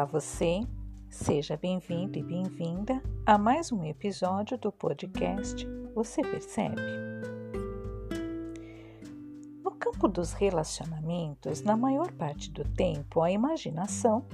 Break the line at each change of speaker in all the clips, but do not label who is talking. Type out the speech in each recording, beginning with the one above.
Olá, você! Seja bem-vindo e bem-vinda a mais um episódio do podcast Você Percebe? No campo dos relacionamentos, na maior parte do tempo, a imaginação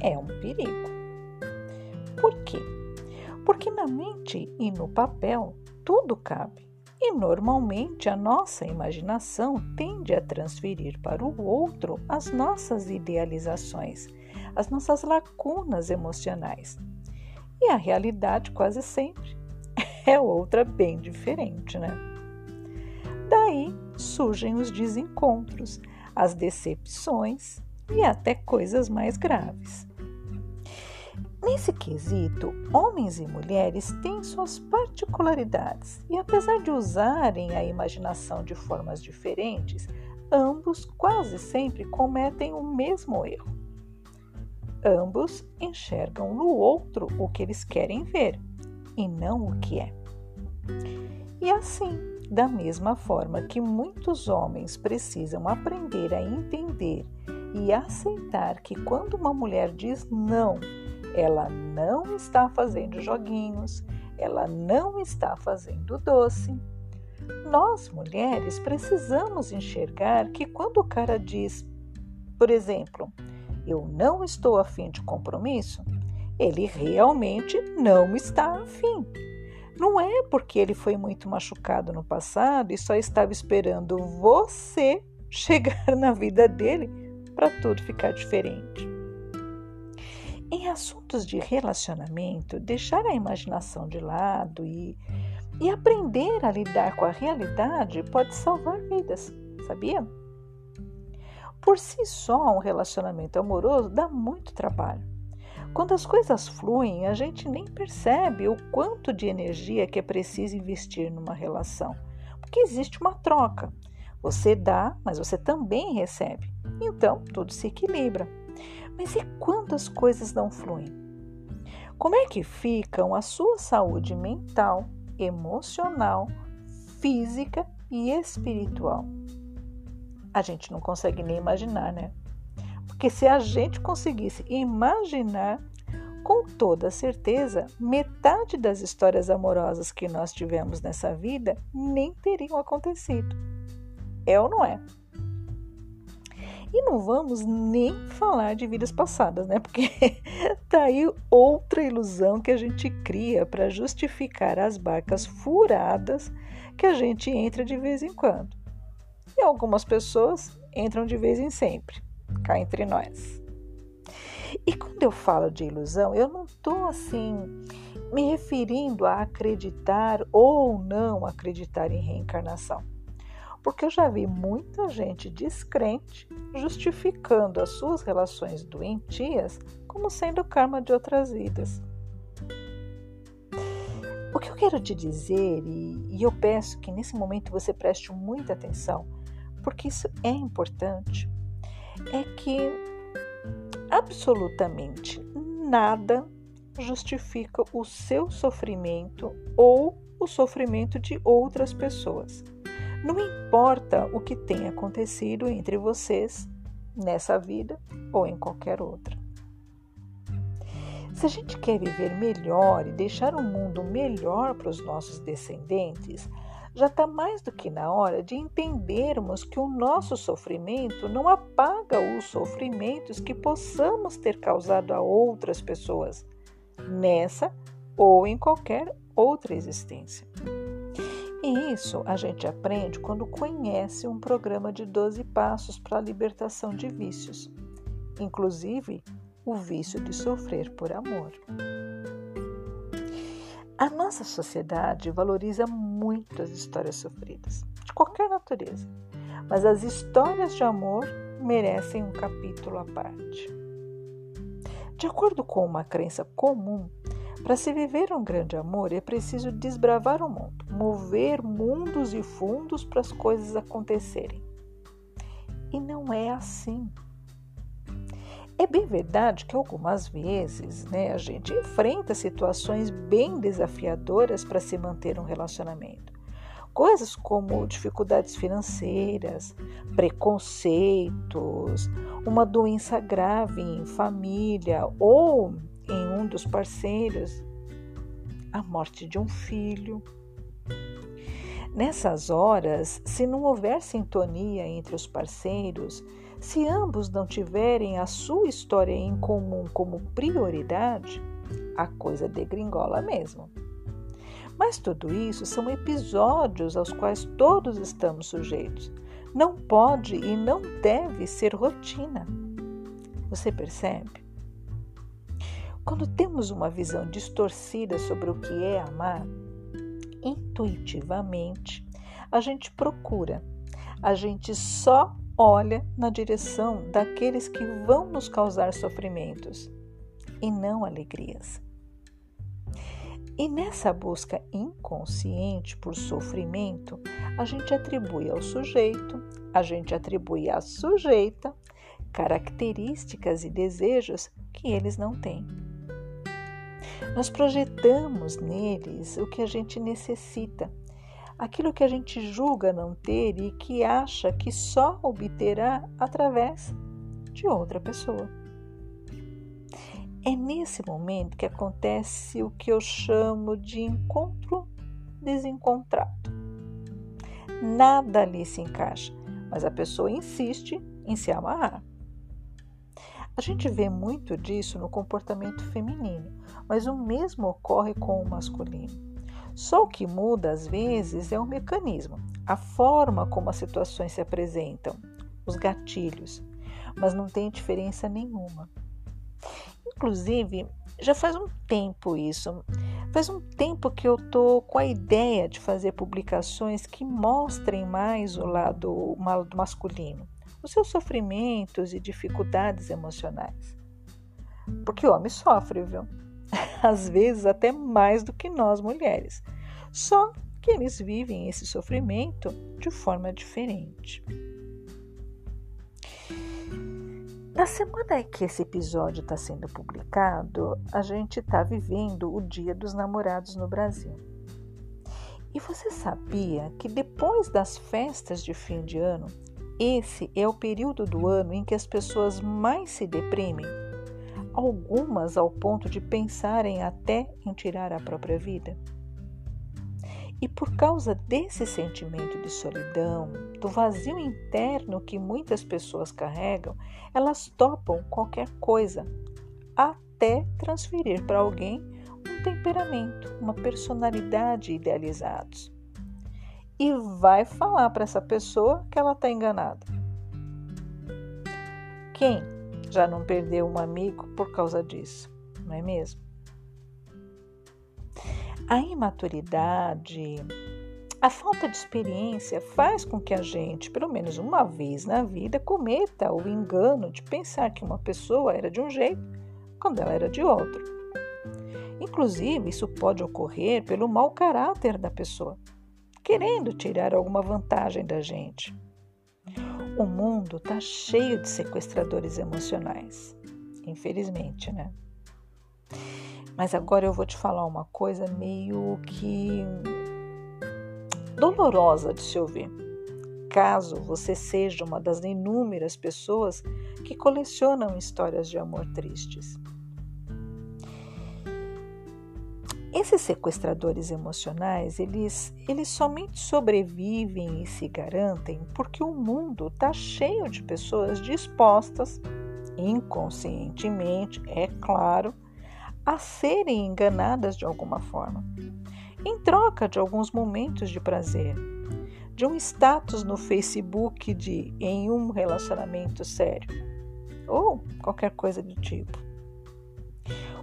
é um perigo. Por quê? Porque na mente e no papel tudo cabe. E normalmente a nossa imaginação tende a transferir para o outro as nossas idealizações as nossas lacunas emocionais. E a realidade quase sempre é outra bem diferente, né? Daí surgem os desencontros, as decepções e até coisas mais graves. Nesse quesito, homens e mulheres têm suas particularidades e, apesar de usarem a imaginação de formas diferentes, ambos quase sempre cometem o mesmo erro Ambos enxergam no outro o que eles querem ver e não o que é. E assim, da mesma forma que muitos homens precisam aprender a entender e aceitar que quando uma mulher diz não, ela não está fazendo joguinhos, ela não está fazendo doce. Nós, mulheres, precisamos enxergar que quando o cara diz, por exemplo, eu não estou afim de compromisso, ele realmente não está afim. Não é porque ele foi muito machucado no passado e só estava esperando você chegar na vida dele para tudo ficar diferente. Em assuntos de relacionamento, deixar a imaginação de lado e, e aprender a lidar com a realidade pode salvar vidas, sabia? Por si só, um relacionamento amoroso dá muito trabalho. Quando as coisas fluem, a gente nem percebe o quanto de energia que é preciso investir numa relação, porque existe uma troca. Você dá, mas você também recebe. Então, tudo se equilibra. Mas e quando as coisas não fluem? Como é que ficam a sua saúde mental, emocional, física e espiritual? A gente não consegue nem imaginar, né? Porque se a gente conseguisse imaginar, com toda certeza, metade das histórias amorosas que nós tivemos nessa vida nem teriam acontecido. É ou não é? E não vamos nem falar de vidas passadas, né? Porque tá aí outra ilusão que a gente cria para justificar as barcas furadas que a gente entra de vez em quando. E algumas pessoas entram de vez em sempre, cá entre nós. E quando eu falo de ilusão, eu não estou assim me referindo a acreditar ou não acreditar em reencarnação. Porque eu já vi muita gente descrente justificando as suas relações doentias como sendo karma de outras vidas. O que eu quero te dizer, e, eu peço que nesse momento você preste muita atenção, porque isso é importante, é que absolutamente nada justifica o seu sofrimento ou o sofrimento de outras pessoas. Não importa o que tenha acontecido entre vocês nessa vida ou em qualquer outra. Se a gente quer viver melhor e deixar um mundo melhor para os nossos descendentes, já está mais do que na hora de entendermos que o nosso sofrimento não apaga os sofrimentos que possamos ter causado a outras pessoas, nessa ou em qualquer outra existência. E isso a gente aprende quando conhece um programa de 12 passos para a libertação de vícios, inclusive o vício de sofrer por amor. A nossa sociedade valoriza muito as histórias sofridas, de qualquer natureza, mas as histórias de amor merecem um capítulo à parte. De acordo com uma crença comum, para se viver um grande amor é preciso desbravar o mundo, mover mundos e fundos para as coisas acontecerem. E não é assim. É bem verdade que algumas vezes né, a gente enfrenta situações bem desafiadoras para se manter um relacionamento. Coisas como dificuldades financeiras, preconceitos, uma doença grave em família ou em um dos parceiros, a morte de um filho. Nessas horas, se não houver sintonia entre os parceiros, se ambos não tiverem a sua história em comum como prioridade, a coisa degringola mesmo. Mas tudo isso são episódios aos quais todos estamos sujeitos. Não pode e não deve ser rotina. Você percebe? Quando temos uma visão distorcida sobre o que é amar, intuitivamente a gente procura, a gente só olha na direção daqueles que vão nos causar sofrimentos e não alegrias. E nessa busca inconsciente por sofrimento, a gente atribui ao sujeito, a gente atribui à sujeita características e desejos que eles não têm. Nós projetamos neles o que a gente necessita, aquilo que a gente julga não ter e que acha que só obterá através de outra pessoa. É nesse momento que acontece o que eu chamo de encontro desencontrado. Nada ali se encaixa, mas a pessoa insiste em se amarrar. A gente vê muito disso no comportamento feminino, mas o mesmo ocorre com o masculino. Só o que muda às vezes é o mecanismo, a forma como as situações se apresentam, os gatilhos, mas não tem diferença nenhuma. Inclusive, já faz um tempo isso. Faz um tempo que eu tô com a ideia de fazer publicações que mostrem mais o lado, masculino, os seus sofrimentos e dificuldades emocionais. Porque o homem sofre, viu? Às vezes até mais do que nós mulheres. Só que eles vivem esse sofrimento de forma diferente. Na semana em que esse episódio está sendo publicado, a gente está vivendo o Dia dos Namorados no Brasil. E você sabia que depois das festas de fim de ano, esse é o período do ano em que as pessoas mais se deprimem? Algumas ao ponto de pensarem até em tirar a própria vida? E por causa desse sentimento de solidão, do vazio interno que muitas pessoas carregam, elas topam qualquer coisa, até transferir para alguém um temperamento, uma personalidade idealizados. E vai falar para essa pessoa que ela está enganada. Quem já não perdeu um amigo por causa disso, não é mesmo? A imaturidade, a falta de experiência faz com que a gente, pelo menos uma vez na vida, cometa o engano de pensar que uma pessoa era de um jeito quando ela era de outro. Inclusive, isso pode ocorrer pelo mau caráter da pessoa, querendo tirar alguma vantagem da gente. O mundo está cheio de sequestradores emocionais, infelizmente, né? Mas agora eu vou te falar uma coisa meio que dolorosa de se ouvir. Caso você seja uma das inúmeras pessoas que colecionam histórias de amor tristes. Esses sequestradores emocionais, eles, eles somente sobrevivem e se garantem porque o mundo está cheio de pessoas dispostas, inconscientemente, é claro, a serem enganadas de alguma forma, em troca de alguns momentos de prazer, de um status no Facebook de em um relacionamento sério, ou qualquer coisa do tipo.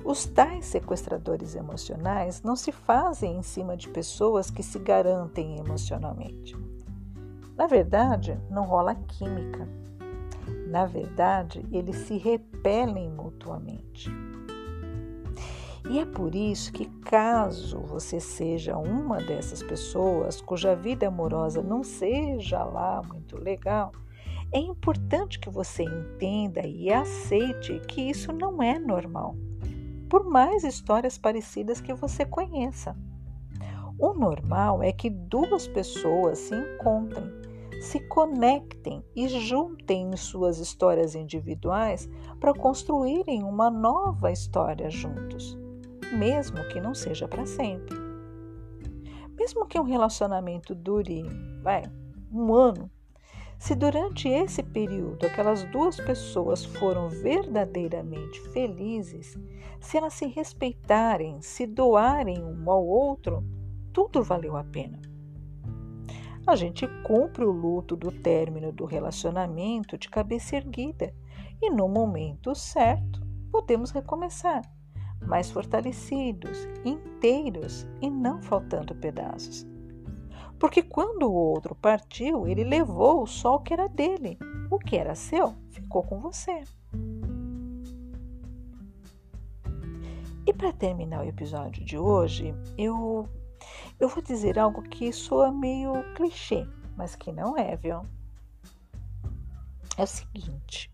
Os tais sequestradores emocionais não se fazem em cima de pessoas que se garantem emocionalmente. Na verdade, não rola química. Na verdade, eles se repelem mutuamente. E é por isso que, caso você seja uma dessas pessoas cuja vida amorosa não seja lá muito legal, é importante que você entenda e aceite que isso não é normal, por mais histórias parecidas que você conheça. O normal é que duas pessoas se encontrem, se conectem e juntem suas histórias individuais para construírem uma nova história juntos, mesmo que não seja para sempre. Mesmo que um relacionamento dure, vai, um ano, se durante esse período aquelas duas pessoas foram verdadeiramente felizes, se elas se respeitarem, se doarem um ao outro, tudo valeu a pena. A gente cumpre o luto do término do relacionamento de cabeça erguida e, no momento certo, podemos recomeçar, mais fortalecidos, inteiros e não faltando pedaços. Porque quando o outro partiu, ele levou só o que era dele. O que era seu ficou com você. E para terminar o episódio de hoje, eu, eu vou dizer algo que soa meio clichê, mas que não é, viu? É o seguinte: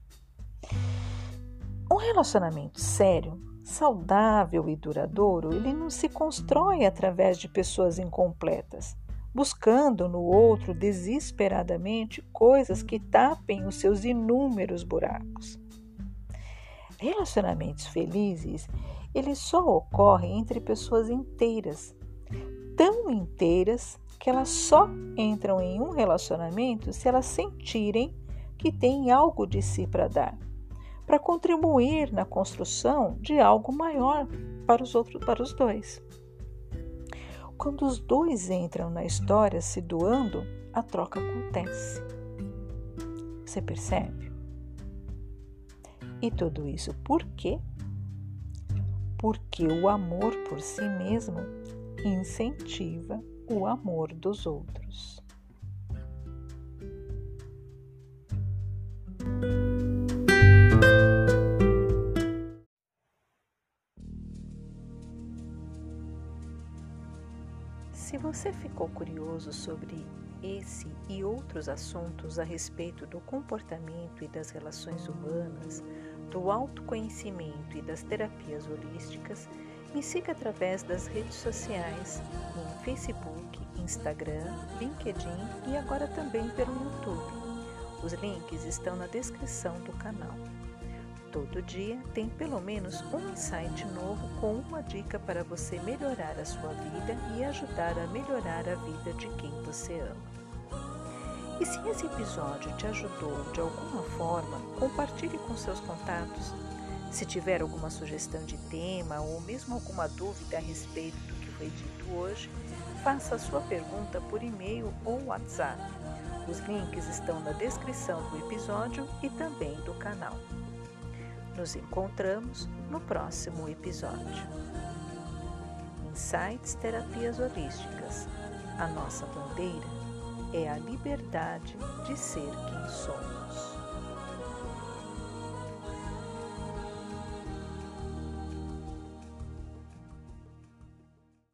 um relacionamento sério, saudável e duradouro, ele não se constrói através de pessoas incompletas buscando no outro desesperadamente coisas que tapem os seus inúmeros buracos. Relacionamentos felizes, eles só ocorrem entre pessoas inteiras, tão inteiras que elas só entram em um relacionamento se elas sentirem que têm algo de si para dar, para contribuir na construção de algo maior para os outros, para os dois. Quando os dois entram na história se doando, a troca acontece. Você percebe? E tudo isso por quê? Porque o amor por si mesmo incentiva o amor dos outros. Se você ficou curioso sobre esse e outros assuntos a respeito do comportamento e das relações humanas, do autoconhecimento e das terapias holísticas, me siga através das redes sociais, em Facebook, Instagram, LinkedIn e agora também pelo YouTube. Os links estão na descrição do canal. Todo dia tem pelo menos um insight novo com uma dica para você melhorar a sua vida e ajudar a melhorar a vida de quem você ama. E se esse episódio te ajudou de alguma forma, compartilhe com seus contatos. Se tiver alguma sugestão de tema ou mesmo alguma dúvida a respeito do que foi dito hoje, faça a sua pergunta por e-mail ou WhatsApp. Os links estão na descrição do episódio e também do canal. Nos encontramos no próximo episódio. Insights Terapias Holísticas. A nossa bandeira é a liberdade de ser quem somos.